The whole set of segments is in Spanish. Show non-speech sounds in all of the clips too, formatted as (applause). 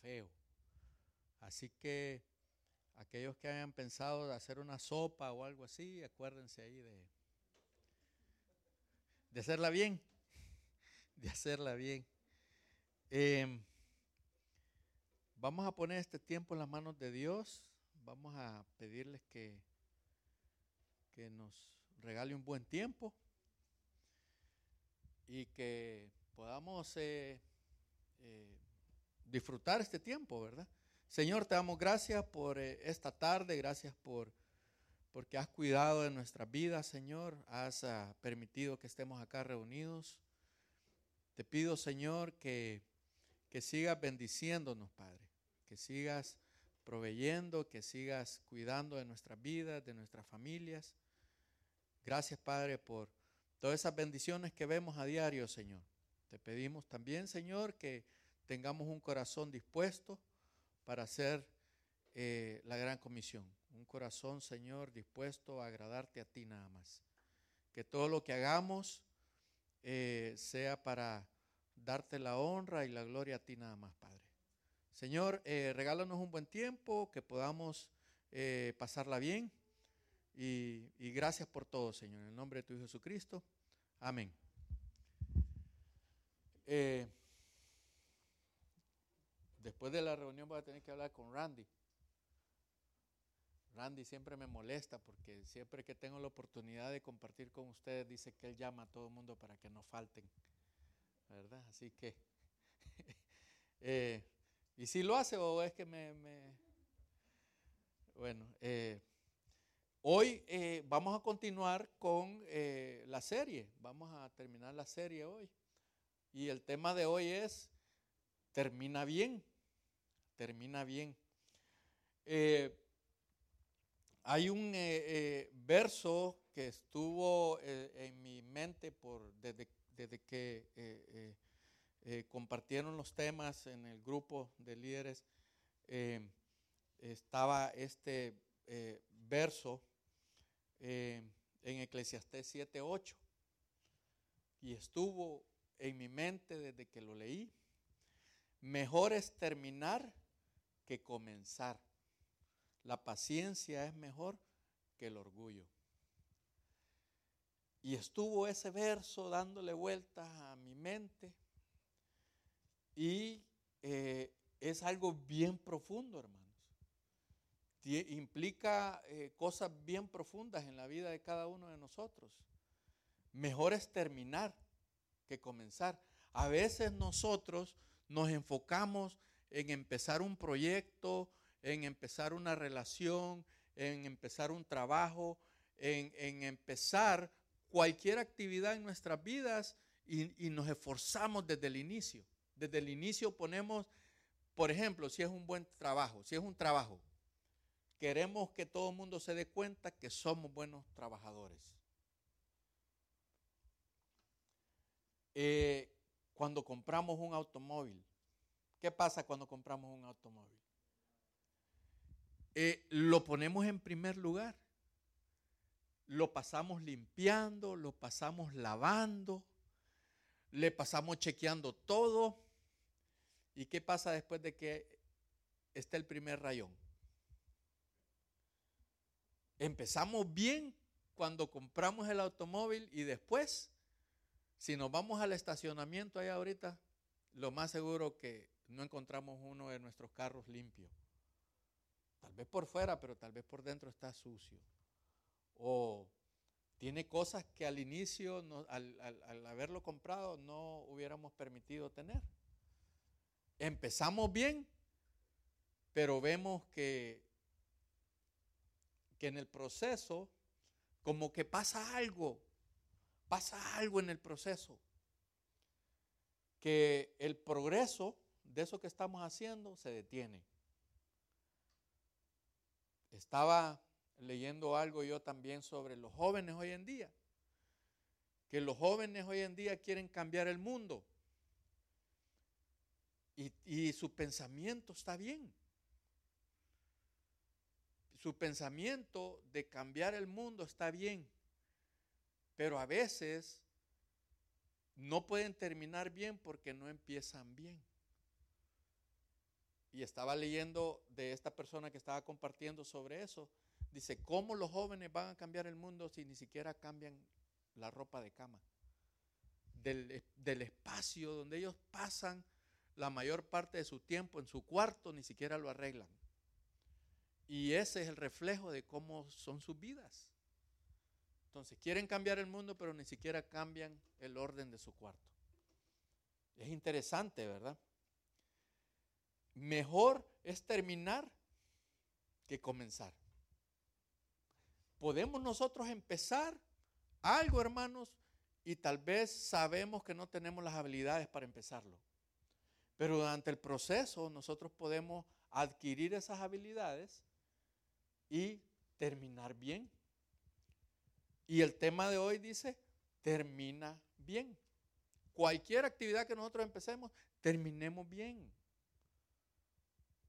feo. Así que aquellos que hayan pensado de hacer una sopa o algo así, acuérdense ahí de, de hacerla bien, (laughs) de hacerla bien. Em, vamos a poner este tiempo en las manos de Dios. Vamos a pedirles que, que nos regale un buen tiempo y que podamos eh, eh, disfrutar este tiempo, ¿verdad? Señor, te damos gracias por eh, esta tarde, gracias por porque has cuidado de nuestras vidas, Señor, has ah, permitido que estemos acá reunidos. Te pido, Señor, que, que sigas bendiciéndonos, Padre, que sigas proveyendo, que sigas cuidando de nuestras vidas, de nuestras familias. Gracias, Padre, por todas esas bendiciones que vemos a diario, Señor. Te pedimos también, Señor, que tengamos un corazón dispuesto para hacer eh, la gran comisión. Un corazón, Señor, dispuesto a agradarte a ti nada más. Que todo lo que hagamos eh, sea para darte la honra y la gloria a ti nada más, Padre. Señor, eh, regálanos un buen tiempo, que podamos pasarla bien. Y, gracias por todo, Señor. En el nombre de tu Hijo Jesucristo. Amén. Después de la reunión voy a tener que hablar con Randy. Randy siempre me molesta porque siempre que tengo la oportunidad de compartir con ustedes dice que él llama a todo el mundo para que no falten. ¿Verdad? Así que... (laughs) Eh, ¿Y si lo hace o es que me... Bueno, eh, hoy vamos a continuar con la serie. Vamos a terminar la serie hoy. Y el tema de hoy es, termina bien, termina bien. Eh, hay un eh, eh, verso que estuvo en mi mente por, desde, desde que compartieron los temas en el grupo de líderes. estaba este verso en Eclesiastés 7.8 y estuvo en mi mente desde que lo leí. Mejor es terminar que comenzar. La paciencia es mejor que el orgullo. Y estuvo ese verso dándole vueltas a mi mente. Y eh, es algo bien profundo, hermanos. Implica eh, cosas bien profundas en la vida de cada uno de nosotros. Mejor es terminar que comenzar. A veces nosotros nos enfocamos en empezar un proyecto, en empezar una relación, en empezar un trabajo, en, empezar cualquier actividad en nuestras vidas y, nos esforzamos desde el inicio. Desde el inicio ponemos, por ejemplo, si es un buen trabajo, si es un trabajo, queremos que todo el mundo se dé cuenta que somos buenos trabajadores. Eh, cuando compramos un automóvil, ¿qué pasa cuando compramos un automóvil? Eh, lo ponemos en primer lugar. Lo pasamos limpiando, lo pasamos lavando, le pasamos chequeando todo. ¿Y qué pasa después de que está el primer rayón? Empezamos bien cuando compramos el automóvil y después si nos vamos al estacionamiento ahí ahorita, lo más seguro que no encontramos uno de nuestros carros limpio. Tal vez por fuera, pero tal vez por dentro está sucio. O tiene cosas que al inicio, al, al haberlo comprado, no hubiéramos permitido tener. Empezamos bien, pero vemos que, que en el proceso como que pasa algo pasa algo en el proceso, que el progreso de eso que estamos haciendo se detiene. Estaba leyendo algo yo también sobre los jóvenes hoy en día, que los jóvenes hoy en día quieren cambiar el mundo y, y su pensamiento está bien. Su pensamiento de cambiar el mundo está bien pero a veces no pueden terminar bien porque no empiezan bien. Y estaba leyendo de esta persona que estaba compartiendo sobre eso. Dice, ¿cómo los jóvenes van a cambiar el mundo si ni siquiera cambian la ropa de cama? Del, del espacio donde ellos pasan la mayor parte de su tiempo en su cuarto, ni siquiera lo arreglan. Y ese es el reflejo de cómo son sus vidas. Entonces, quieren cambiar el mundo, pero ni siquiera cambian el orden de su cuarto. Es interesante, ¿verdad? Mejor es terminar que comenzar. Podemos nosotros empezar algo, hermanos, y tal vez sabemos que no tenemos las habilidades para empezarlo. Pero durante el proceso nosotros podemos adquirir esas habilidades y terminar bien. Y el tema de hoy dice, termina bien. Cualquier actividad que nosotros empecemos, terminemos bien.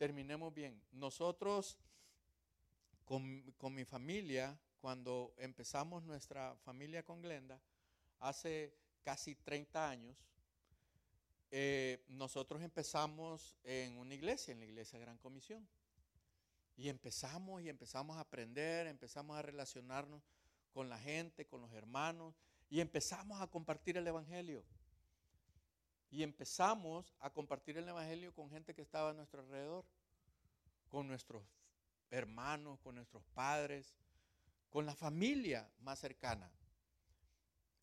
Terminemos bien. Nosotros, con, con mi familia, cuando empezamos nuestra familia con Glenda, hace casi 30 años, eh, nosotros empezamos en una iglesia, en la iglesia Gran Comisión. Y empezamos y empezamos a aprender, empezamos a relacionarnos con la gente, con los hermanos, y empezamos a compartir el Evangelio. Y empezamos a compartir el Evangelio con gente que estaba a nuestro alrededor, con nuestros hermanos, con nuestros padres, con la familia más cercana.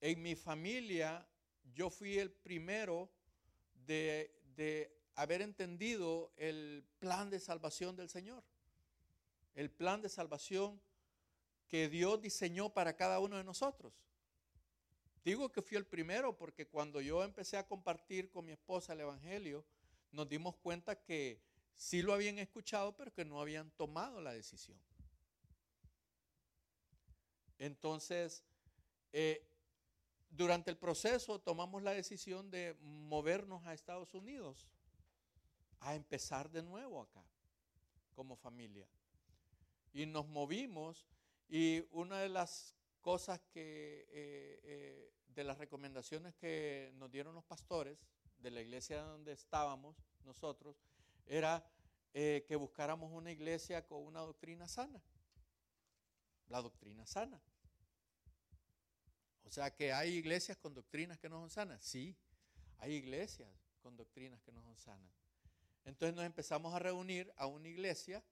En mi familia yo fui el primero de, haber entendido el plan de salvación del Señor. El plan de salvación que Dios diseñó para cada uno de nosotros. Digo que fui el primero porque cuando yo empecé a compartir con mi esposa el Evangelio, nos dimos cuenta que sí lo habían escuchado, pero que no habían tomado la decisión. Entonces, eh, durante el proceso tomamos la decisión de movernos a Estados Unidos, a empezar de nuevo acá, como familia. Y nos movimos y una de las cosas que, eh, eh, de las recomendaciones que nos dieron los pastores de la iglesia donde estábamos nosotros, era eh, que buscáramos una iglesia con una doctrina sana. La doctrina sana. O sea que hay iglesias con doctrinas que no son sanas. Sí, hay iglesias con doctrinas que no son sanas. Entonces nos empezamos a reunir a una iglesia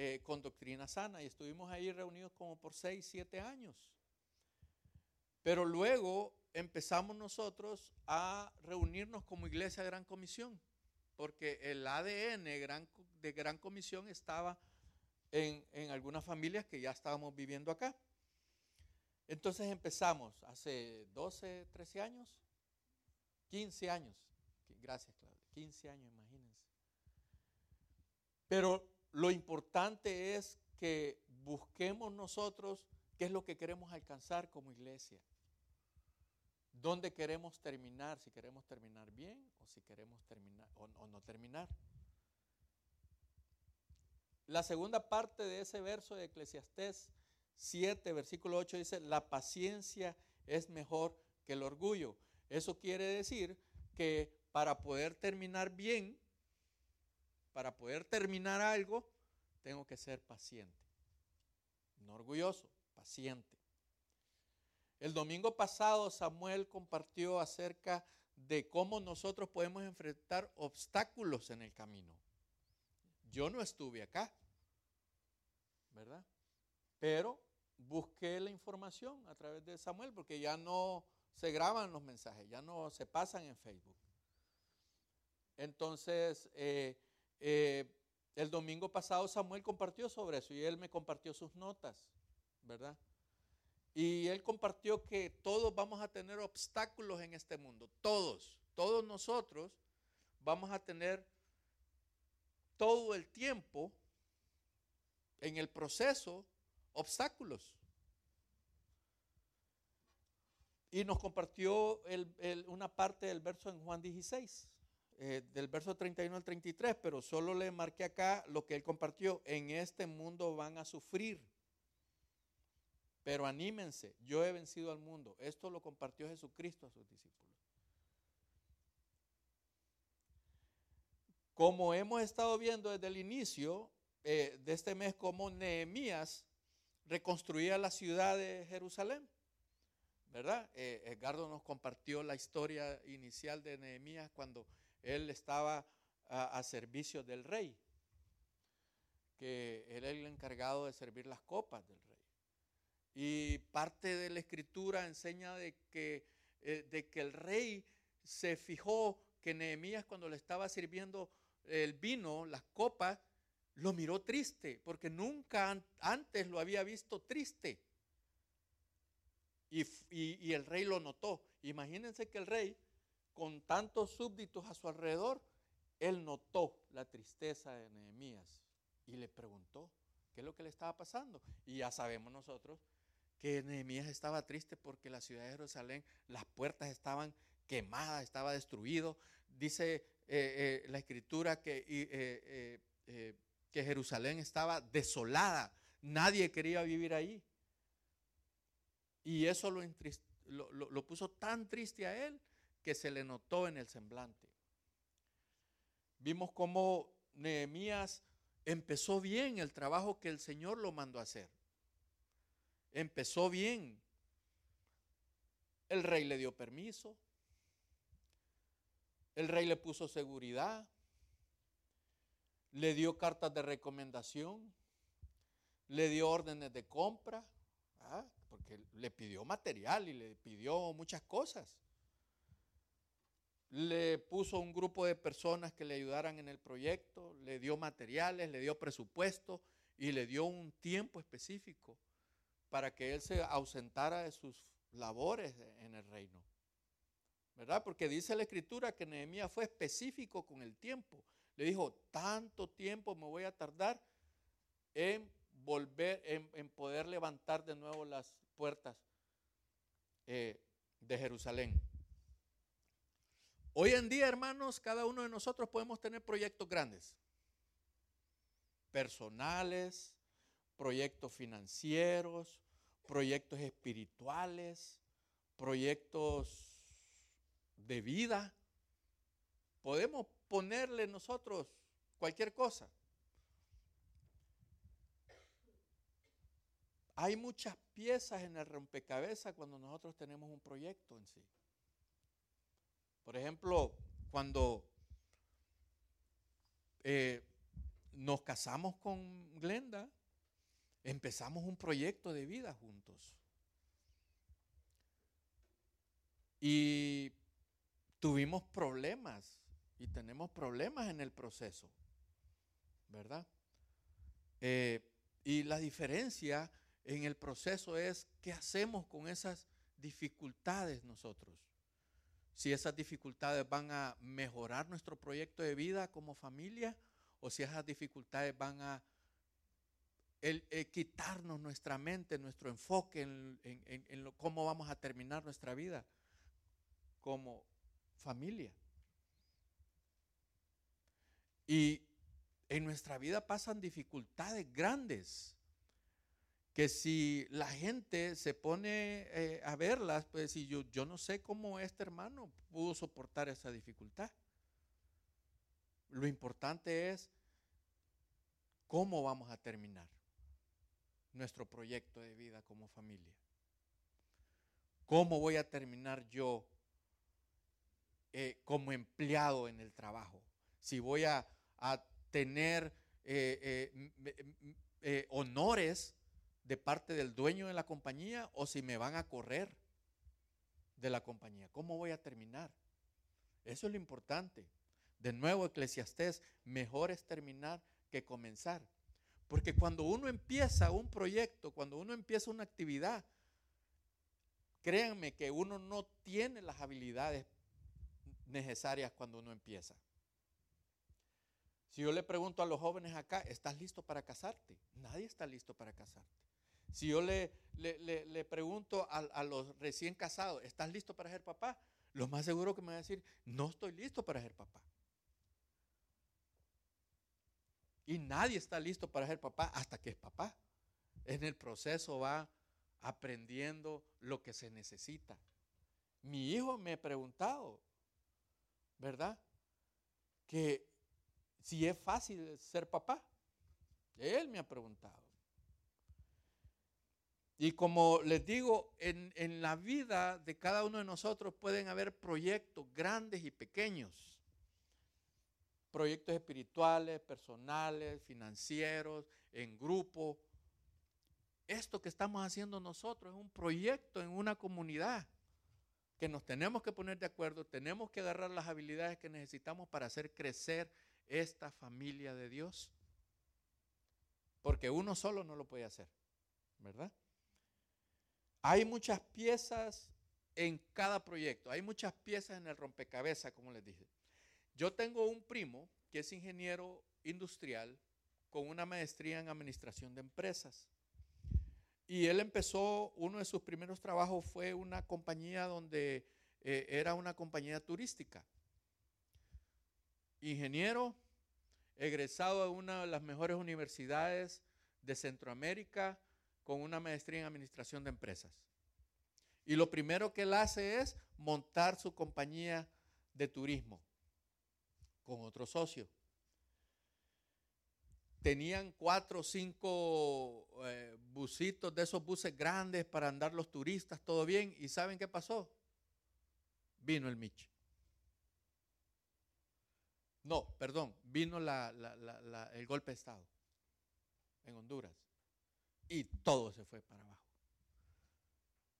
eh, con doctrina sana y estuvimos ahí reunidos como por seis, siete años. Pero luego empezamos nosotros a reunirnos como iglesia de Gran Comisión, porque el ADN de Gran Comisión estaba en, en algunas familias que ya estábamos viviendo acá. Entonces empezamos hace 12, 13 años, 15 años. Gracias, Claudia. 15 años, imagínense. Pero lo importante es que busquemos nosotros qué es lo que queremos alcanzar como iglesia. ¿Dónde queremos terminar? Si queremos terminar bien o si queremos terminar o, no terminar. La segunda parte de ese verso de Eclesiastés 7, versículo 8 dice, la paciencia es mejor que el orgullo. Eso quiere decir que para poder terminar bien, para poder terminar algo, tengo que ser paciente. No orgulloso, paciente. El domingo pasado Samuel compartió acerca de cómo nosotros podemos enfrentar obstáculos en el camino. Yo no estuve acá, ¿verdad? Pero busqué la información a través de Samuel, porque ya no se graban los mensajes, ya no se pasan en Facebook. Entonces, eh, eh, el domingo pasado Samuel compartió sobre eso y él me compartió sus notas, ¿verdad? Y él compartió que todos vamos a tener obstáculos en este mundo, todos, todos nosotros vamos a tener todo el tiempo en el proceso obstáculos. Y nos compartió una parte del verso en Juan 16, eh, del verso 31 al 33, pero solo le marqué acá lo que él compartió. En este mundo van a sufrir, pero anímense, yo he vencido al mundo. Esto lo compartió Jesucristo a sus discípulos. como hemos estado viendo desde el inicio eh, de este mes, como Nehemías reconstruía la ciudad de Jerusalén. ¿Verdad? Eh, Edgardo nos compartió la historia inicial de Nehemías cuando él estaba a, servicio del rey, que era el encargado de servir las copas del rey. Y parte de la escritura enseña de que, eh, de que el rey se fijó que Nehemías cuando le estaba sirviendo el vino, las copas, lo miró triste, porque nunca antes lo había visto triste. Y, el rey lo notó. Imagínense que el rey, con tantos súbditos a su alrededor, él notó la tristeza de Nehemías y le preguntó qué es lo que le estaba pasando. Y ya sabemos nosotros que Nehemías estaba triste porque la ciudad de Jerusalén, las puertas estaban quemadas, estaba destruido. Dice eh, eh, la escritura que, eh, que Jerusalén estaba desolada, nadie quería vivir ahí. Y eso lo, lo, puso tan triste a él que se le notó en el semblante. Vimos cómo Nehemías empezó bien el trabajo que el Señor lo mandó a hacer. Empezó bien. El rey le dio permiso. El rey le puso seguridad. Le dio cartas de recomendación. Le dio órdenes de compra. ¿ah? porque le pidió material y le pidió muchas cosas. Le puso un grupo de personas que le ayudaran en el proyecto, le dio materiales, le dio presupuesto y le dio un tiempo específico para que él se ausentara de sus labores en el reino. ¿Verdad? Porque dice la escritura que Nehemías fue específico con el tiempo. Le dijo, tanto tiempo me voy a tardar en volver, en, poder levantar de nuevo las puertas eh, de Jerusalén. Hoy en día, hermanos, cada uno de nosotros podemos tener proyectos grandes, personales, proyectos financieros, proyectos espirituales, proyectos de vida. Podemos ponerle nosotros cualquier cosa. Hay muchas piezas en el rompecabezas cuando nosotros tenemos un proyecto en sí. Por ejemplo, cuando eh, nos casamos con Glenda, empezamos un proyecto de vida juntos. Y tuvimos problemas y tenemos problemas en el proceso, ¿verdad? Eh, y la diferencia en el proceso es qué hacemos con esas dificultades nosotros. Si esas dificultades van a mejorar nuestro proyecto de vida como familia o si esas dificultades van a eh, quitarnos nuestra mente, nuestro enfoque en, cómo vamos a terminar nuestra vida como familia. Y en nuestra vida pasan dificultades grandes que si la gente se pone eh, a verlas, pues si yo, yo no sé cómo este hermano pudo soportar esa dificultad. Lo importante es cómo vamos a terminar nuestro proyecto de vida como familia. ¿Cómo voy a terminar yo eh, como empleado en el trabajo? Si voy a, tener eh, honores de parte del dueño de la compañía o si me van a correr de la compañía. ¿Cómo voy a terminar? Eso es lo importante. De nuevo, Eclesiastés, mejor es terminar que comenzar. Porque cuando uno empieza un proyecto, cuando uno empieza una actividad, créanme que uno no tiene las habilidades necesarias cuando uno empieza. Si yo le pregunto a los jóvenes acá, ¿estás listo para casarte? Nadie está listo para casarte. Si yo le, le, pregunto a, los recién casados, ¿estás listo para ser papá? Lo más seguro que me va a decir, no estoy listo para ser papá. Y nadie está listo para ser papá hasta que es papá. En el proceso va aprendiendo lo que se necesita. Mi hijo me ha preguntado, ¿verdad? Que si es fácil ser papá. Él me ha preguntado. Y como les digo, en, en, la vida de cada uno de nosotros pueden haber proyectos grandes y pequeños. Proyectos espirituales, personales, financieros, en grupo. Esto que estamos haciendo nosotros es un proyecto en una comunidad que nos tenemos que poner de acuerdo, tenemos que agarrar las habilidades que necesitamos para hacer crecer esta familia de Dios. Porque uno solo no lo puede hacer, ¿verdad? Hay muchas piezas en cada proyecto, hay muchas piezas en el rompecabezas, como les dije. Yo tengo un primo que es ingeniero industrial con una maestría en administración de empresas. Y él empezó, uno de sus primeros trabajos fue una compañía donde eh, era una compañía turística. Ingeniero, egresado de una de las mejores universidades de Centroamérica con una maestría en administración de empresas. Y lo primero que él hace es montar su compañía de turismo con otro socio. Tenían cuatro o cinco eh, busitos de esos buses grandes para andar los turistas, todo bien. ¿Y saben qué pasó? Vino el Mich. No, perdón, vino el golpe de Estado en Honduras y todo se fue para abajo.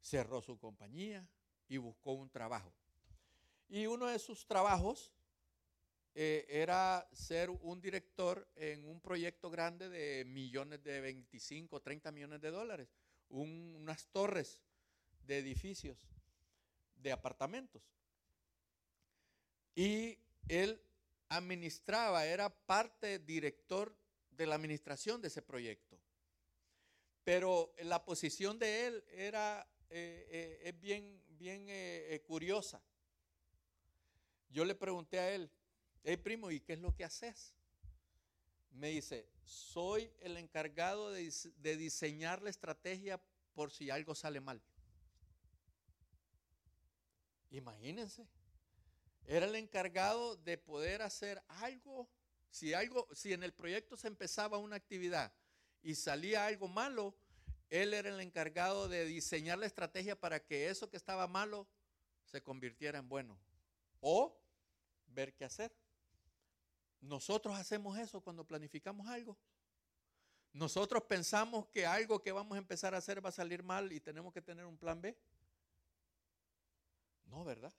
Cerró su compañía y buscó un trabajo. Y uno de sus trabajos eh, era ser un director en un proyecto grande de millones de 25, 30 millones de dólares, unas torres de edificios, de apartamentos. Y él administraba, era parte director de la administración de ese proyecto. Pero la posición de él era eh, eh, es bien, bien eh, curiosa. Yo le pregunté a él, hey primo, ¿y qué es lo que haces? Me dice, soy el encargado de, de diseñar la estrategia por si algo sale mal. Imagínense. Era el encargado de poder hacer algo. Si algo, si en el proyecto se empezaba una actividad y salía algo malo, él era el encargado de diseñar la estrategia para que eso que estaba malo se convirtiera en bueno. O ver qué hacer. Nosotros hacemos eso cuando planificamos algo. Nosotros pensamos que algo que vamos a empezar a hacer va a salir mal y tenemos que tener un plan B. No, ¿verdad?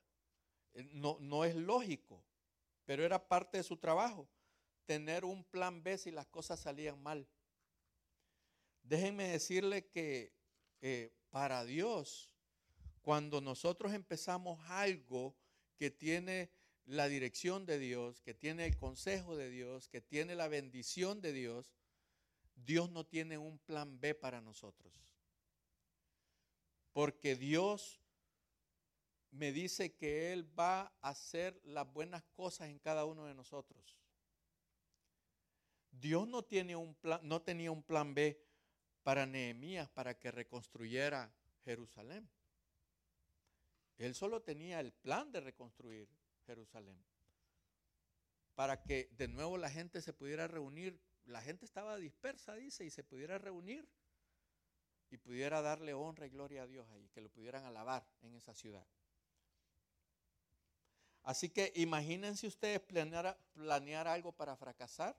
Eh, no, no es lógico, pero era parte de su trabajo, tener un plan B si las cosas salían mal. Déjenme decirle que eh, para Dios, cuando nosotros empezamos algo que tiene la dirección de Dios, que tiene el consejo de Dios, que tiene la bendición de Dios, Dios no tiene un plan B para nosotros. Porque Dios me dice que Él va a hacer las buenas cosas en cada uno de nosotros. Dios no, tiene un plan, no tenía un plan B para Nehemías para que reconstruyera Jerusalén. Él solo tenía el plan de reconstruir Jerusalén. Para que de nuevo la gente se pudiera reunir. La gente estaba dispersa, dice, y se pudiera reunir y pudiera darle honra y gloria a Dios ahí, que lo pudieran alabar en esa ciudad. Así que imagínense ustedes planear, planear algo para fracasar.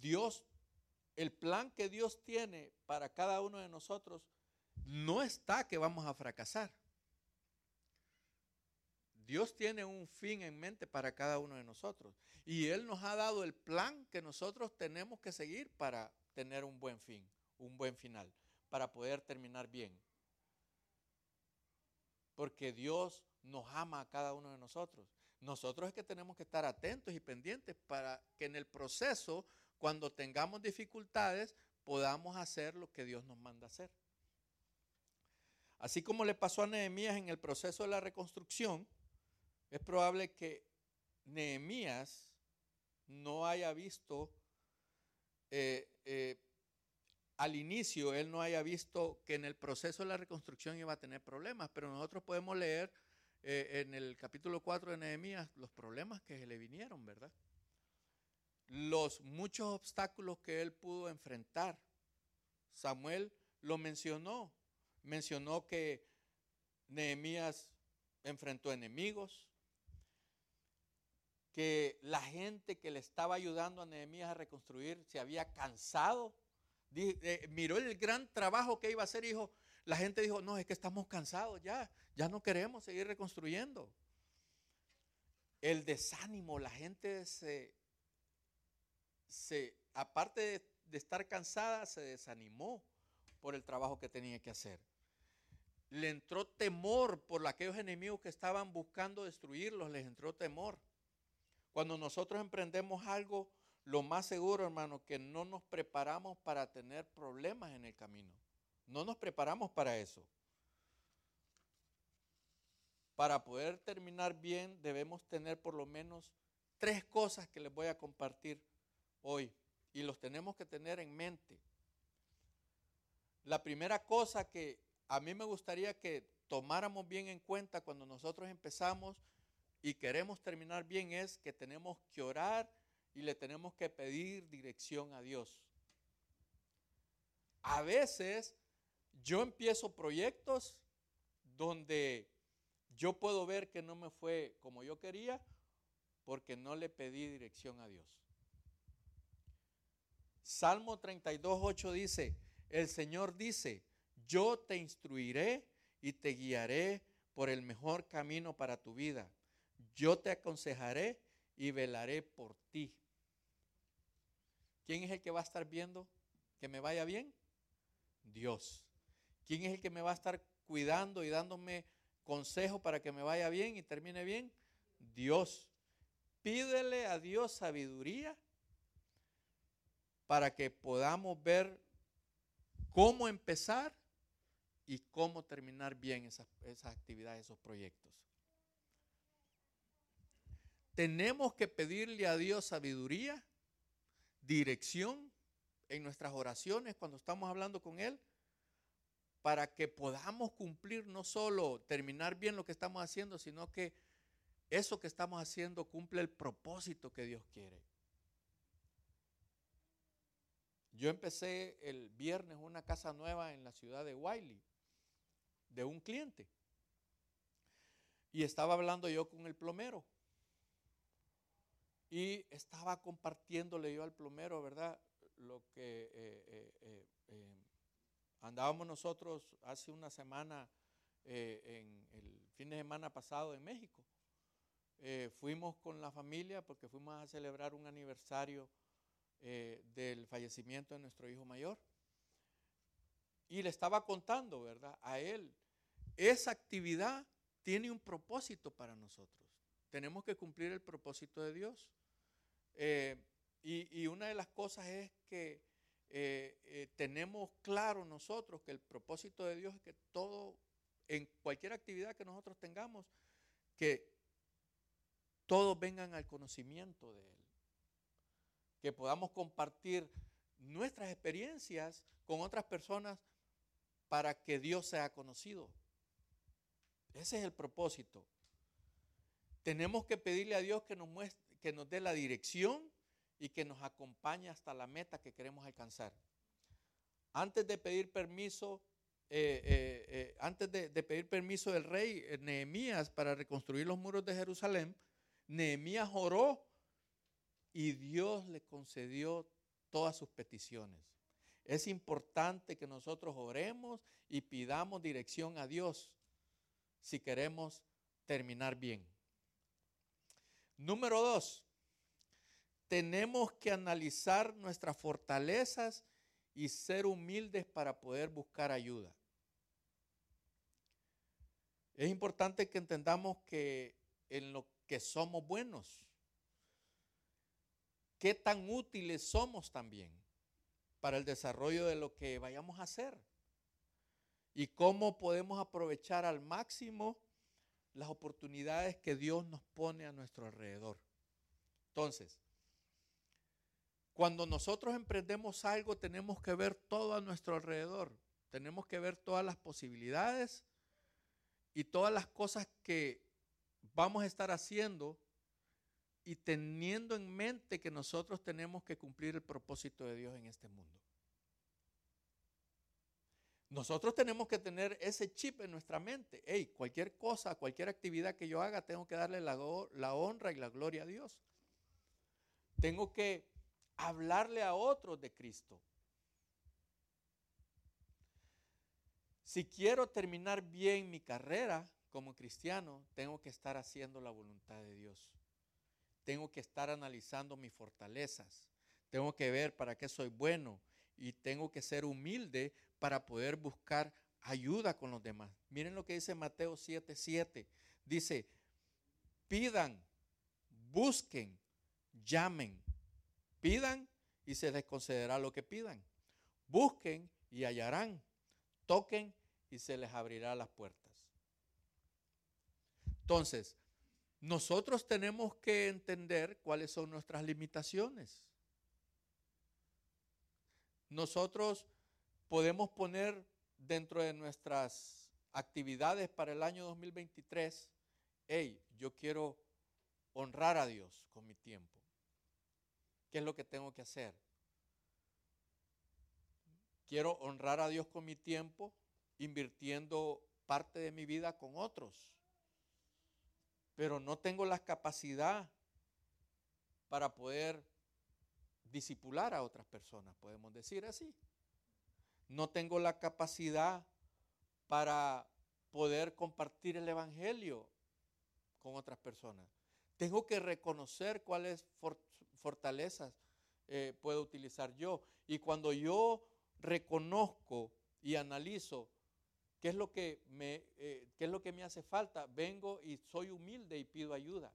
Dios, el plan que Dios tiene para cada uno de nosotros no está que vamos a fracasar. Dios tiene un fin en mente para cada uno de nosotros. Y Él nos ha dado el plan que nosotros tenemos que seguir para tener un buen fin, un buen final, para poder terminar bien porque Dios nos ama a cada uno de nosotros. Nosotros es que tenemos que estar atentos y pendientes para que en el proceso, cuando tengamos dificultades, podamos hacer lo que Dios nos manda hacer. Así como le pasó a Nehemías en el proceso de la reconstrucción, es probable que Nehemías no haya visto eh, eh, al inicio él no haya visto que en el proceso de la reconstrucción iba a tener problemas, pero nosotros podemos leer eh, en el capítulo 4 de Nehemías los problemas que le vinieron, ¿verdad? Los muchos obstáculos que él pudo enfrentar. Samuel lo mencionó. Mencionó que Nehemías enfrentó enemigos, que la gente que le estaba ayudando a Nehemías a reconstruir se había cansado. Eh, miró el gran trabajo que iba a hacer y dijo, la gente dijo, no, es que estamos cansados ya, ya no queremos seguir reconstruyendo. El desánimo, la gente se, se aparte de, de estar cansada, se desanimó por el trabajo que tenía que hacer. Le entró temor por aquellos enemigos que estaban buscando destruirlos, les entró temor. Cuando nosotros emprendemos algo, lo más seguro, hermano, que no nos preparamos para tener problemas en el camino. No nos preparamos para eso. Para poder terminar bien debemos tener por lo menos tres cosas que les voy a compartir hoy y los tenemos que tener en mente. La primera cosa que a mí me gustaría que tomáramos bien en cuenta cuando nosotros empezamos y queremos terminar bien es que tenemos que orar y le tenemos que pedir dirección a Dios. A veces yo empiezo proyectos donde yo puedo ver que no me fue como yo quería porque no le pedí dirección a Dios. Salmo 32, 8 dice, el Señor dice, yo te instruiré y te guiaré por el mejor camino para tu vida. Yo te aconsejaré y velaré por ti. ¿Quién es el que va a estar viendo que me vaya bien? Dios. ¿Quién es el que me va a estar cuidando y dándome consejo para que me vaya bien y termine bien? Dios. Pídele a Dios sabiduría para que podamos ver cómo empezar y cómo terminar bien esas, actividades, esos proyectos. Tenemos que pedirle a Dios sabiduría, dirección en nuestras oraciones cuando estamos hablando con Él para que podamos cumplir no solo terminar bien lo que estamos haciendo, sino que eso que estamos haciendo cumple el propósito que Dios quiere. Yo empecé el viernes una casa nueva en la ciudad de Wiley, de un cliente. Y estaba hablando yo con el plomero. Y estaba compartiéndole yo al plomero, ¿verdad? Lo que eh, eh, eh, Andábamos nosotros hace una semana, en el fin de semana pasado en México. Fuimos con la familia porque fuimos a celebrar un aniversario eh, del fallecimiento de nuestro hijo mayor. Y le estaba contando, ¿verdad? A él, esa actividad tiene un propósito para nosotros. Tenemos que cumplir el propósito de Dios. y, y, una de las cosas es que eh, eh, tenemos claro nosotros que el propósito de Dios es que todo, en cualquier actividad que nosotros tengamos, que todos vengan al conocimiento de Él. Que podamos compartir nuestras experiencias con otras personas para que Dios sea conocido. Ese es el propósito. Tenemos que pedirle a Dios que nos, que nos dé la dirección y que nos acompañe hasta la meta que queremos alcanzar. Antes de pedir permiso, eh, eh, eh, antes de, pedir permiso del rey Nehemías para reconstruir los muros de Jerusalén, Nehemías oró y Dios le concedió todas sus peticiones. Es importante que nosotros oremos y pidamos dirección a Dios si queremos terminar bien. Número dos, tenemos que analizar nuestras fortalezas y ser humildes para poder buscar ayuda. Es importante que entendamos que en lo que somos buenos, qué tan útiles somos también para el desarrollo de lo que vayamos a hacer y cómo podemos aprovechar al máximo las oportunidades que Dios nos pone a nuestro alrededor. Entonces, cuando nosotros emprendemos algo, tenemos que ver todo a nuestro alrededor. Tenemos que ver todas las posibilidades y todas las cosas que vamos a estar haciendo y teniendo en mente que nosotros tenemos que cumplir el propósito de Dios en este mundo. Nosotros tenemos que tener ese chip en nuestra mente. Hey, cualquier cosa, cualquier actividad que yo haga, tengo que darle la, la honra y la gloria a Dios. Tengo que hablarle a otros de Cristo. Si quiero terminar bien mi carrera como cristiano, tengo que estar haciendo la voluntad de Dios. Tengo que estar analizando mis fortalezas. Tengo que ver para qué soy bueno y tengo que ser humilde para poder buscar ayuda con los demás. Miren lo que dice Mateo 7:7. Dice, pidan, busquen, llamen. Pidan y se les concederá lo que pidan. Busquen y hallarán. Toquen y se les abrirá las puertas. Entonces, nosotros tenemos que entender cuáles son nuestras limitaciones. Nosotros podemos poner dentro de nuestras actividades para el año 2023, hey, yo quiero honrar a Dios con mi tiempo. ¿Qué es lo que tengo que hacer? Quiero honrar a Dios con mi tiempo, invirtiendo parte de mi vida con otros. Pero no tengo la capacidad para poder disipular a otras personas, podemos decir así. No tengo la capacidad para poder compartir el Evangelio con otras personas. Tengo que reconocer cuáles fortalezas eh, puedo utilizar yo. Y cuando yo reconozco y analizo qué es lo que me, eh, qué es lo que me hace falta, vengo y soy humilde y pido ayuda.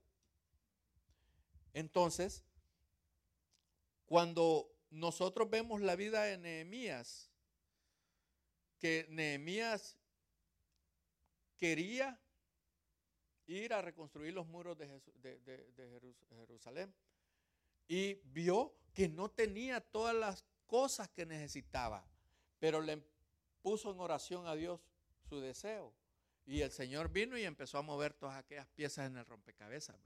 Entonces, cuando nosotros vemos la vida de Nehemías, que Nehemías quería ir a reconstruir los muros de, Jerusalén y vio que no tenía todas las cosas que necesitaba, pero le puso en oración a Dios su deseo. Y el Señor vino y empezó a mover todas aquellas piezas en el rompecabezas.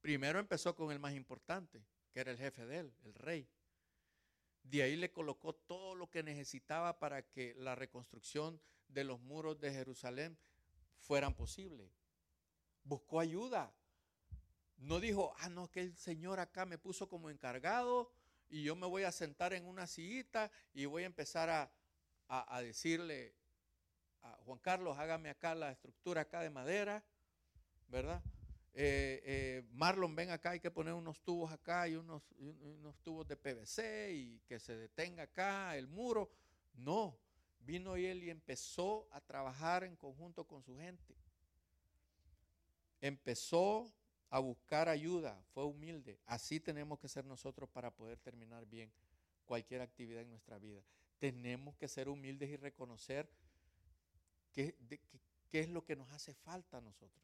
Primero empezó con el más importante, que era el jefe de él, el rey. De ahí le colocó todo lo que necesitaba para que la reconstrucción de los muros de Jerusalén fueran posible. Buscó ayuda. No dijo, ah, no, que el Señor acá me puso como encargado y yo me voy a sentar en una sillita y voy a empezar a, a decirle Juan Carlos, hágame acá la estructura acá de madera, ¿verdad? Eh, eh, Marlon, ven acá, hay que poner unos tubos acá y unos, unos tubos de PVC y que se detenga acá el muro. No, vino él y empezó a trabajar en conjunto con su gente. Empezó a buscar ayuda, fue humilde. Así tenemos que ser nosotros para poder terminar bien cualquier actividad en nuestra vida. Tenemos que ser humildes y reconocer qué, es lo que nos hace falta a nosotros.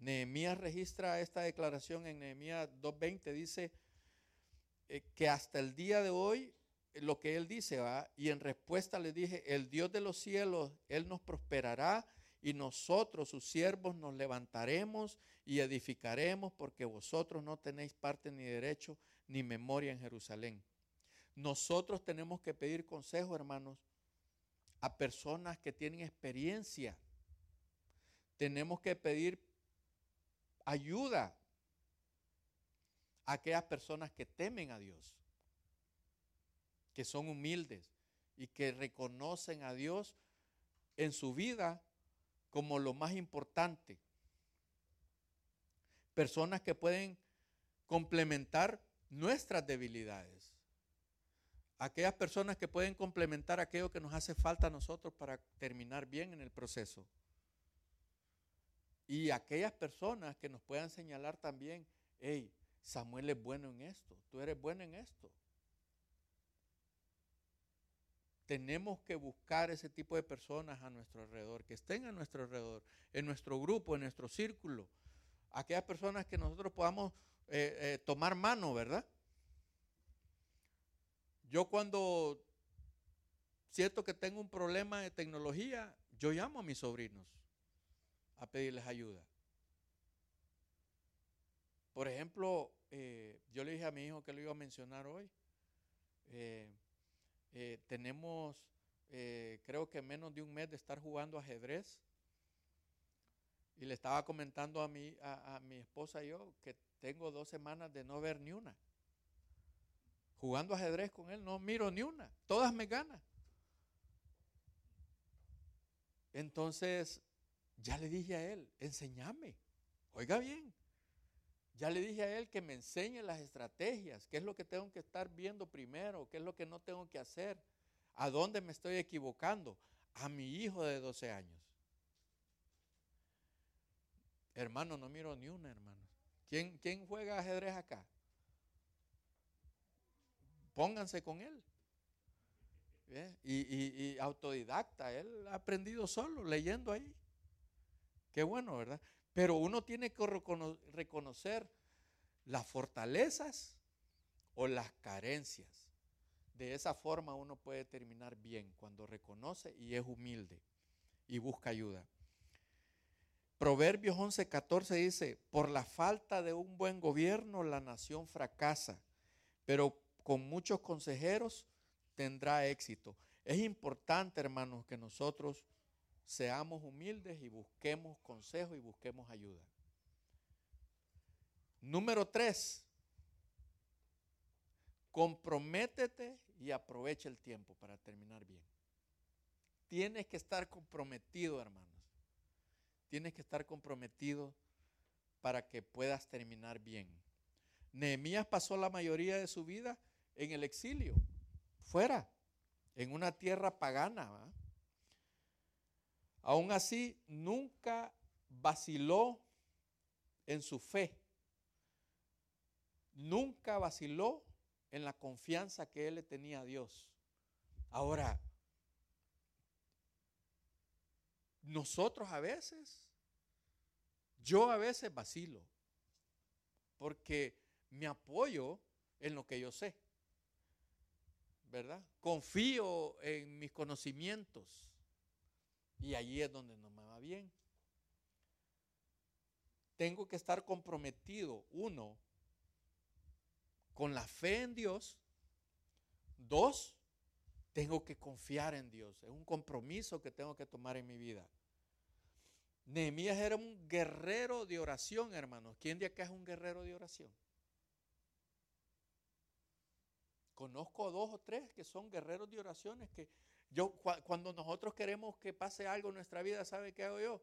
Nehemías registra esta declaración en Nehemías 2.20, dice eh, que hasta el día de hoy eh, lo que él dice va, y en respuesta le dije, el Dios de los cielos, él nos prosperará y nosotros, sus siervos, nos levantaremos y edificaremos porque vosotros no tenéis parte ni derecho ni memoria en Jerusalén. Nosotros tenemos que pedir consejo, hermanos, a personas que tienen experiencia. Tenemos que pedir ayuda a aquellas personas que temen a Dios, que son humildes y que reconocen a Dios en su vida como lo más importante. Personas que pueden complementar nuestras debilidades. Aquellas personas que pueden complementar aquello que nos hace falta a nosotros para terminar bien en el proceso. Y aquellas personas que nos puedan señalar también, hey, Samuel es bueno en esto, tú eres bueno en esto. Tenemos que buscar ese tipo de personas a nuestro alrededor, que estén a nuestro alrededor, en nuestro grupo, en nuestro círculo. Aquellas personas que nosotros podamos eh, eh, tomar mano, ¿verdad? Yo cuando siento que tengo un problema de tecnología, yo llamo a mis sobrinos a pedirles ayuda. Por ejemplo, eh, yo le dije a mi hijo que lo iba a mencionar hoy. Eh, eh, tenemos, creo que menos de un mes de estar jugando ajedrez. Y le estaba comentando a mi, a, a mi esposa y yo que tengo dos semanas de no ver ni una. Jugando ajedrez con él, no miro ni una. Todas me ganan. Entonces, ya le dije a él, enséñame. Oiga bien. Ya le dije a él que me enseñe las estrategias, qué es lo que tengo que estar viendo primero, qué es lo que no tengo que hacer, a dónde me estoy equivocando. A mi hijo de 12 años. Hermano, no miro ni una, hermano. ¿Quién, quién juega ajedrez acá? Pónganse con él. Y, autodidacta, él ha aprendido solo, leyendo ahí. Qué bueno, ¿verdad? Pero uno tiene que reconocer las fortalezas o las carencias. De esa forma uno puede terminar bien cuando reconoce y es humilde y busca ayuda. Proverbios 11:14 dice, por la falta de un buen gobierno la nación fracasa, pero con muchos consejeros tendrá éxito. Es importante, hermanos, que nosotros seamos humildes y busquemos consejo y busquemos ayuda. Número tres, comprométete y aprovecha el tiempo para terminar bien. Tienes que estar comprometido, hermanos. Tienes que estar comprometido para que puedas terminar bien. Nehemías pasó la mayoría de su vida en el exilio fuera, en una tierra pagana. Aún así, nunca vaciló en su fe. Nunca vaciló en la confianza que él le tenía a Dios. Ahora, nosotros a veces, yo a veces vacilo, porque me apoyo en lo que yo sé. ¿Verdad? Confío en mis conocimientos. Y allí es donde no me va bien. Tengo que estar comprometido, uno, con la fe en Dios. Dos, tengo que confiar en Dios. Es un compromiso que tengo que tomar en mi vida. Nehemías era un guerrero de oración, hermanos. ¿Quién de acá es un guerrero de oración? Conozco dos o tres que son guerreros de oraciones que yo cuando nosotros queremos que pase algo en nuestra vida, ¿sabe qué hago yo?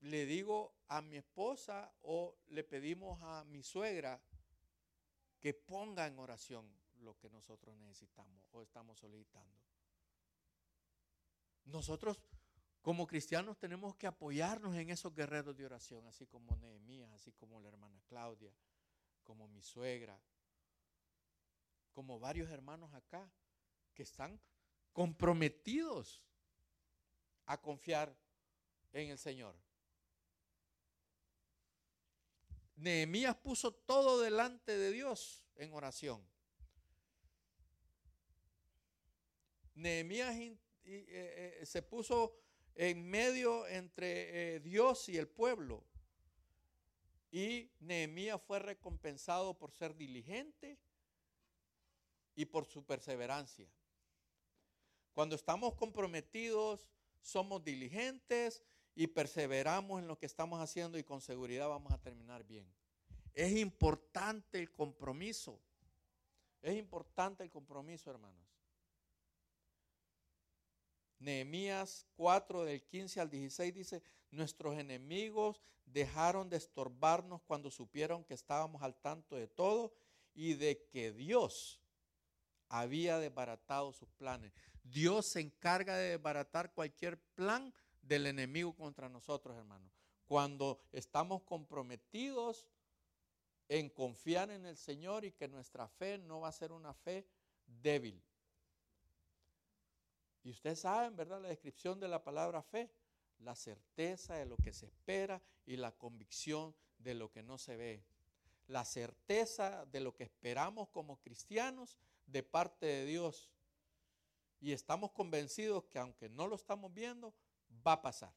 Le digo a mi esposa o le pedimos a mi suegra que ponga en oración lo que nosotros necesitamos o estamos solicitando. Nosotros como cristianos tenemos que apoyarnos en esos guerreros de oración, así como Nehemías, así como la hermana Claudia, como mi suegra, como varios hermanos acá, que están comprometidos a confiar en el Señor. Nehemías puso todo delante de Dios en oración. Nehemías eh, eh, se puso en medio entre eh, Dios y el pueblo. Y Nehemías fue recompensado por ser diligente y por su perseverancia. Cuando estamos comprometidos, somos diligentes y perseveramos en lo que estamos haciendo y con seguridad vamos a terminar bien. Es importante el compromiso. Es importante el compromiso, hermanos. Nehemías 4 del 15 al 16 dice, nuestros enemigos dejaron de estorbarnos cuando supieron que estábamos al tanto de todo y de que Dios había desbaratado sus planes. Dios se encarga de desbaratar cualquier plan del enemigo contra nosotros, hermanos. Cuando estamos comprometidos en confiar en el Señor y que nuestra fe no va a ser una fe débil. Y ustedes saben, ¿verdad? La descripción de la palabra fe, la certeza de lo que se espera y la convicción de lo que no se ve. La certeza de lo que esperamos como cristianos de parte de Dios. Y estamos convencidos que aunque no lo estamos viendo, va a pasar.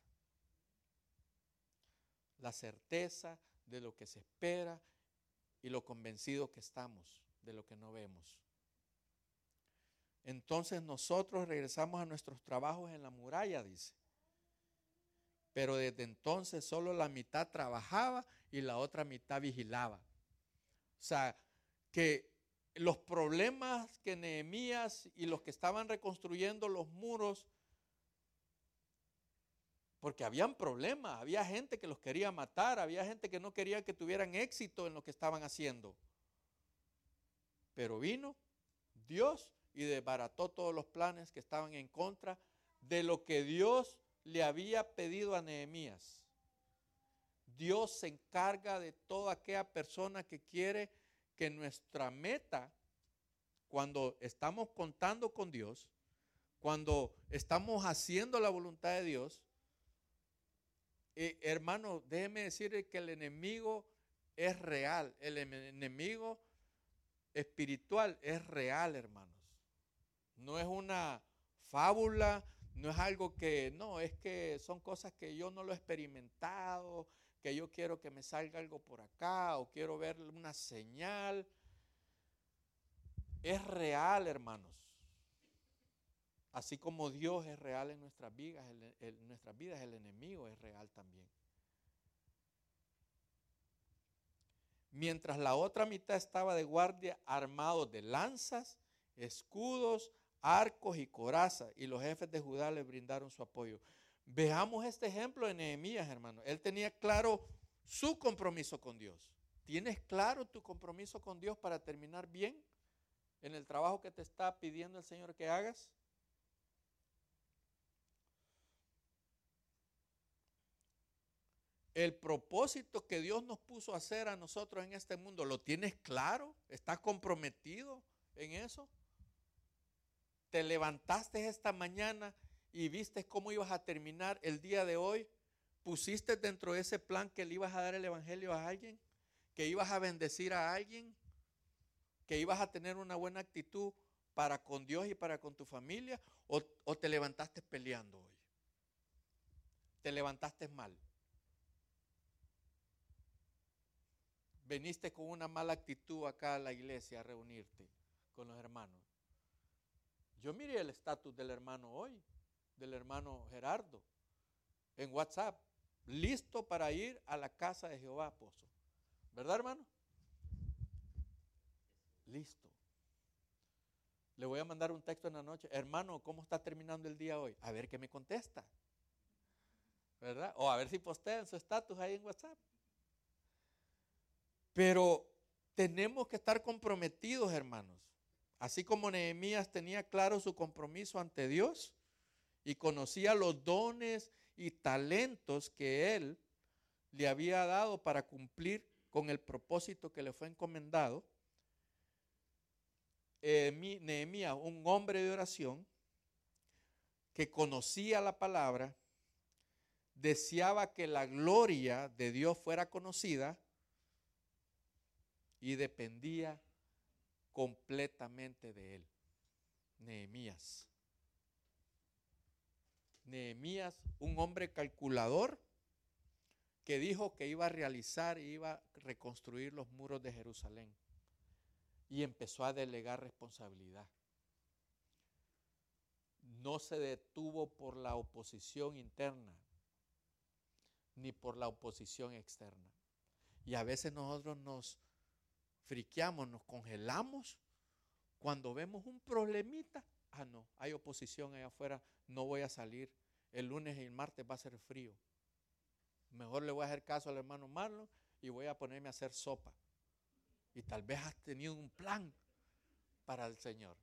La certeza de lo que se espera y lo convencido que estamos de lo que no vemos. Entonces nosotros regresamos a nuestros trabajos en la muralla, dice. Pero desde entonces solo la mitad trabajaba y la otra mitad vigilaba. O sea, que los problemas que Nehemías y los que estaban reconstruyendo los muros, porque habían problemas, había gente que los quería matar, había gente que no quería que tuvieran éxito en lo que estaban haciendo. Pero vino Dios y desbarató todos los planes que estaban en contra de lo que Dios le había pedido a Nehemías. Dios se encarga de toda aquella persona que quiere que nuestra meta, cuando estamos contando con Dios, cuando estamos haciendo la voluntad de Dios, eh, hermano, déjeme decirle que el enemigo es real, el enemigo espiritual es real, hermanos. No es una fábula, no es algo que, no, es que son cosas que yo no lo he experimentado, que yo quiero que me salga algo por acá o quiero ver una señal. Es real, hermanos. Así como Dios es real en nuestras vidas, en nuestras vidas el enemigo es real también. Mientras la otra mitad estaba de guardia armado de lanzas, escudos, arcos y corazas, y los jefes de Judá le brindaron su apoyo. Veamos este ejemplo de Nehemías, hermano. Él tenía claro su compromiso con Dios. ¿Tienes claro tu compromiso con Dios para terminar bien en el trabajo que te está pidiendo el Señor que hagas? El propósito que Dios nos puso a hacer a nosotros en este mundo, ¿lo tienes claro? ¿Estás comprometido en eso? te levantaste esta mañana y viste cómo ibas a terminar el día de hoy, pusiste dentro de ese plan que le ibas a dar el Evangelio a alguien, que ibas a bendecir a alguien, que ibas a tener una buena actitud para con Dios y para con tu familia, o, te levantaste peleando hoy. Te levantaste mal. Veniste con una mala actitud acá a la iglesia a reunirte con los hermanos. Yo miré el estatus del hermano hoy, del hermano Gerardo, en WhatsApp, listo para ir a la casa de Jehová, Pozo. ¿Verdad, hermano? Listo. Le voy a mandar un texto en la noche. Hermano, ¿cómo está terminando el día hoy? A ver qué me contesta. ¿Verdad? O a ver si postea en su estatus ahí en WhatsApp. Pero tenemos que estar comprometidos, hermanos. Así como Nehemías tenía claro su compromiso ante Dios y conocía los dones y talentos que él le había dado para cumplir con el propósito que le fue encomendado, Nehemías, un hombre de oración que conocía la palabra, deseaba que la gloria de Dios fuera conocida y dependía completamente de él. Nehemías. Nehemías, un hombre calculador que dijo que iba a realizar y iba a reconstruir los muros de Jerusalén. Y empezó a delegar responsabilidad. No se detuvo por la oposición interna, ni por la oposición externa. Y a veces nosotros nos friqueamos, nos congelamos cuando vemos un problemita. Ah, no, hay oposición allá afuera, no voy a salir. El lunes y el martes va a ser frío. Mejor le voy a hacer caso al hermano Marlon y voy a ponerme a hacer sopa. Y tal vez has tenido un plan para el Señor.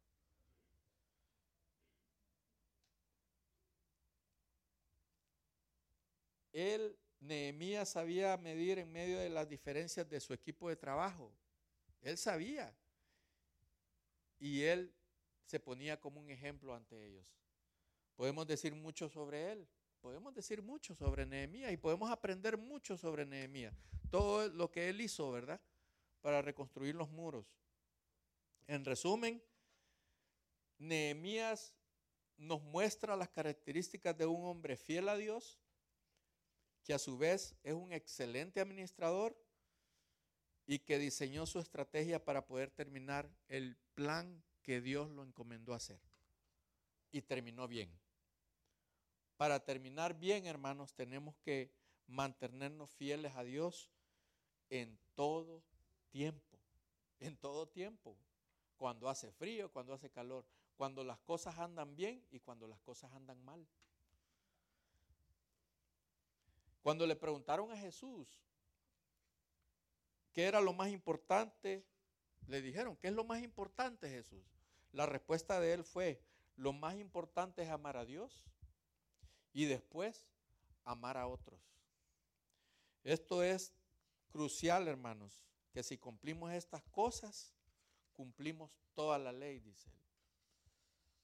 Él, Nehemías, sabía medir en medio de las diferencias de su equipo de trabajo. Él sabía. Y él se ponía como un ejemplo ante ellos. Podemos decir mucho sobre él. Podemos decir mucho sobre Nehemías y podemos aprender mucho sobre Nehemías. Todo lo que él hizo, ¿verdad? Para reconstruir los muros. En resumen, Nehemías nos muestra las características de un hombre fiel a Dios, que a su vez es un excelente administrador y que diseñó su estrategia para poder terminar el plan que Dios lo encomendó a hacer. Y terminó bien. Para terminar bien, hermanos, tenemos que mantenernos fieles a Dios en todo tiempo. En todo tiempo. Cuando hace frío, cuando hace calor. Cuando las cosas andan bien y cuando las cosas andan mal. Cuando le preguntaron a Jesús qué era lo más importante, le dijeron, ¿qué es lo más importante Jesús? La respuesta de él fue, lo más importante es amar a Dios y después amar a otros. Esto es crucial, hermanos, que si cumplimos estas cosas, cumplimos toda la ley, dice él.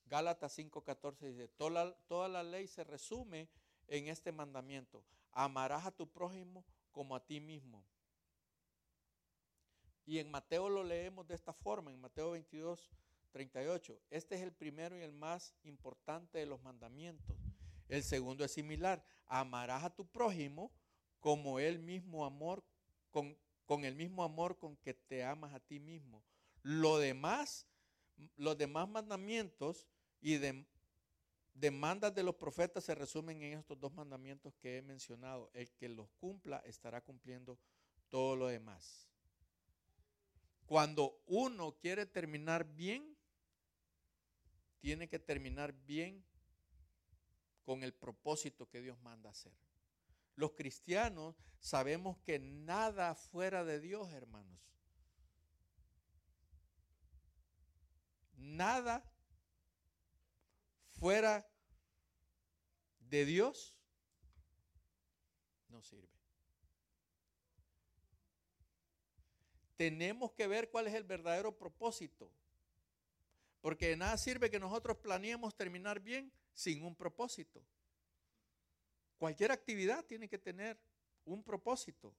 Gálatas 5:14 dice, toda toda la ley se resume en este mandamiento, amarás a tu prójimo como a ti mismo. Y en Mateo lo leemos de esta forma, en Mateo 22, 38. Este es el primero y el más importante de los mandamientos. El segundo es similar. Amarás a tu prójimo como el mismo amor, con, con el mismo amor con que te amas a ti mismo. Lo demás, los demás mandamientos y demandas de los profetas se resumen en estos dos mandamientos que he mencionado. El que los cumpla estará cumpliendo todo lo demás. Cuando uno quiere terminar bien, tiene que terminar bien con el propósito que Dios manda hacer. Los cristianos sabemos que nada fuera de Dios, hermanos. Nada fuera de Dios no sirve. Tenemos que ver cuál es el verdadero propósito. Porque de nada sirve que nosotros planeemos terminar bien sin un propósito. Cualquier actividad tiene que tener un propósito.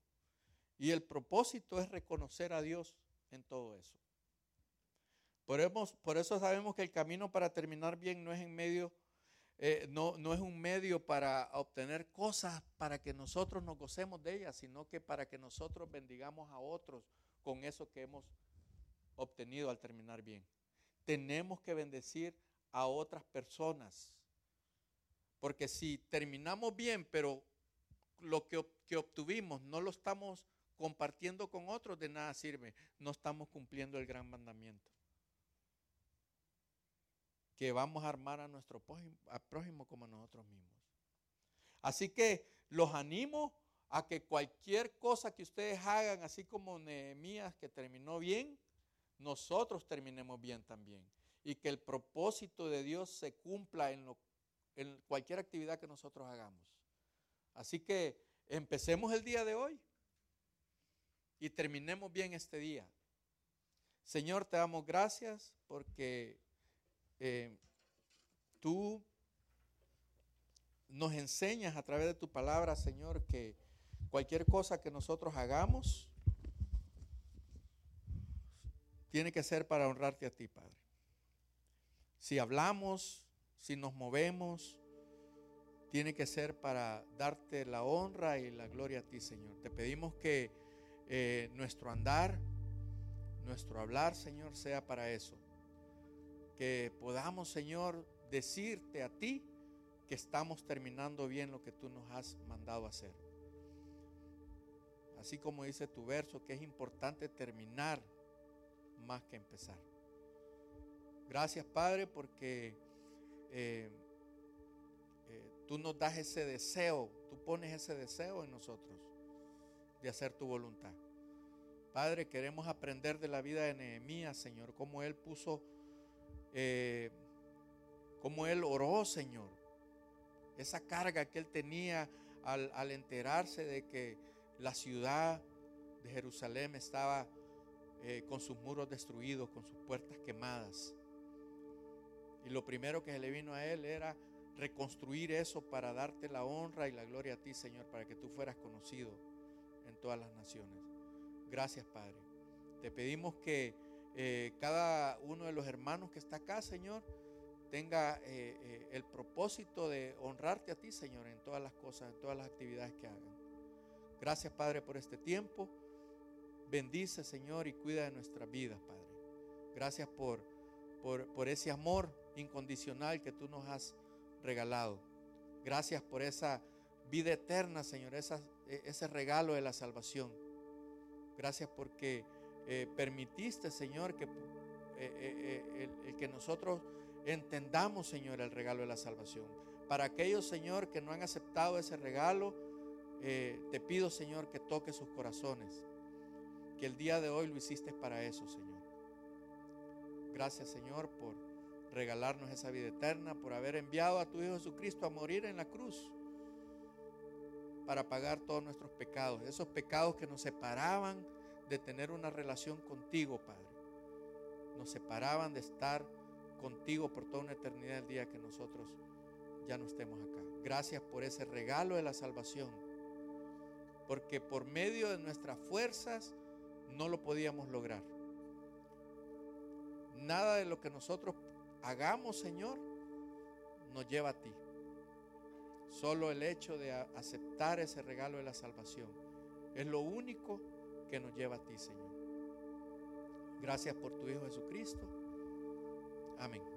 Y el propósito es reconocer a Dios en todo eso. Por eso, sabemos que el camino para terminar bien no es en medio, eh, no, es un medio para obtener cosas para que nosotros nos gocemos de ellas, sino que para que nosotros bendigamos a otros con eso que hemos obtenido al terminar bien. Tenemos que bendecir a otras personas. Porque si terminamos bien, pero lo que, que obtuvimos no lo estamos compartiendo con otros, de nada sirve. No estamos cumpliendo el gran mandamiento. Que vamos a armar a nuestro prójimo, como a nosotros mismos. Así que los animo a que cualquier cosa que ustedes hagan, así como Nehemías que terminó bien, nosotros terminemos bien también. Y que el propósito de Dios se cumpla en, lo, en cualquier actividad que nosotros hagamos. Así que empecemos el día de hoy y terminemos bien este día. Señor, te damos gracias porque eh, tú nos enseñas a través de tu palabra, Señor, que cualquier cosa que nosotros hagamos tiene que ser para honrarte a ti, Padre. Si hablamos, si nos movemos, tiene que ser para darte la honra y la gloria a ti, Señor. Te pedimos que eh, nuestro andar, nuestro hablar, Señor, sea para eso. Que podamos, Señor, decirte a ti que estamos terminando bien lo que tú nos has mandado hacer. Así como dice tu verso, que es importante terminar más que empezar. Gracias, Padre, porque eh, eh, tú nos das ese deseo, tú pones ese deseo en nosotros de hacer tu voluntad. Padre, queremos aprender de la vida de Nehemías, Señor, cómo él puso, eh, cómo él oró, Señor. Esa carga que él tenía al, al enterarse de que la ciudad de Jerusalén estaba eh, con sus muros destruidos, con sus puertas quemadas. Y lo primero que se le vino a él era reconstruir eso para darte la honra y la gloria a ti, Señor, para que tú fueras conocido en todas las naciones. Gracias, Padre. Te pedimos que eh, cada uno de los hermanos que está acá, Señor, tenga eh, el propósito de honrarte a ti, Señor, en todas las cosas, en todas las actividades que hagan. Gracias, Padre, por este tiempo. Bendice, Señor, y cuida de nuestras vidas, Padre. Gracias por, por, ese amor incondicional que tú nos has regalado. Gracias por esa vida eterna, Señor, e, ese regalo de la salvación. Gracias porque eh, permitiste, Señor, que, eh, eh, el, que nosotros entendamos, Señor, el regalo de la salvación. Para aquellos, Señor, que no han aceptado ese regalo, te pido, Señor, que toque sus corazones. Que el día de hoy lo hiciste para eso, Señor. Gracias, Señor, por regalarnos esa vida eterna, por haber enviado a tu Hijo Jesucristo a morir en la cruz para pagar todos nuestros pecados, esos pecados que nos separaban de tener una relación contigo, Padre. Nos separaban de estar contigo por toda una eternidad el día que nosotros ya no estemos acá. Gracias por ese regalo de la salvación, porque por medio de nuestras fuerzas no lo podíamos lograr. Nada de lo que nosotros hagamos, Señor, nos lleva a ti. Solo el hecho de aceptar ese regalo de la salvación es lo único que nos lleva a ti, Señor. Gracias por tu Hijo Jesucristo. Amén.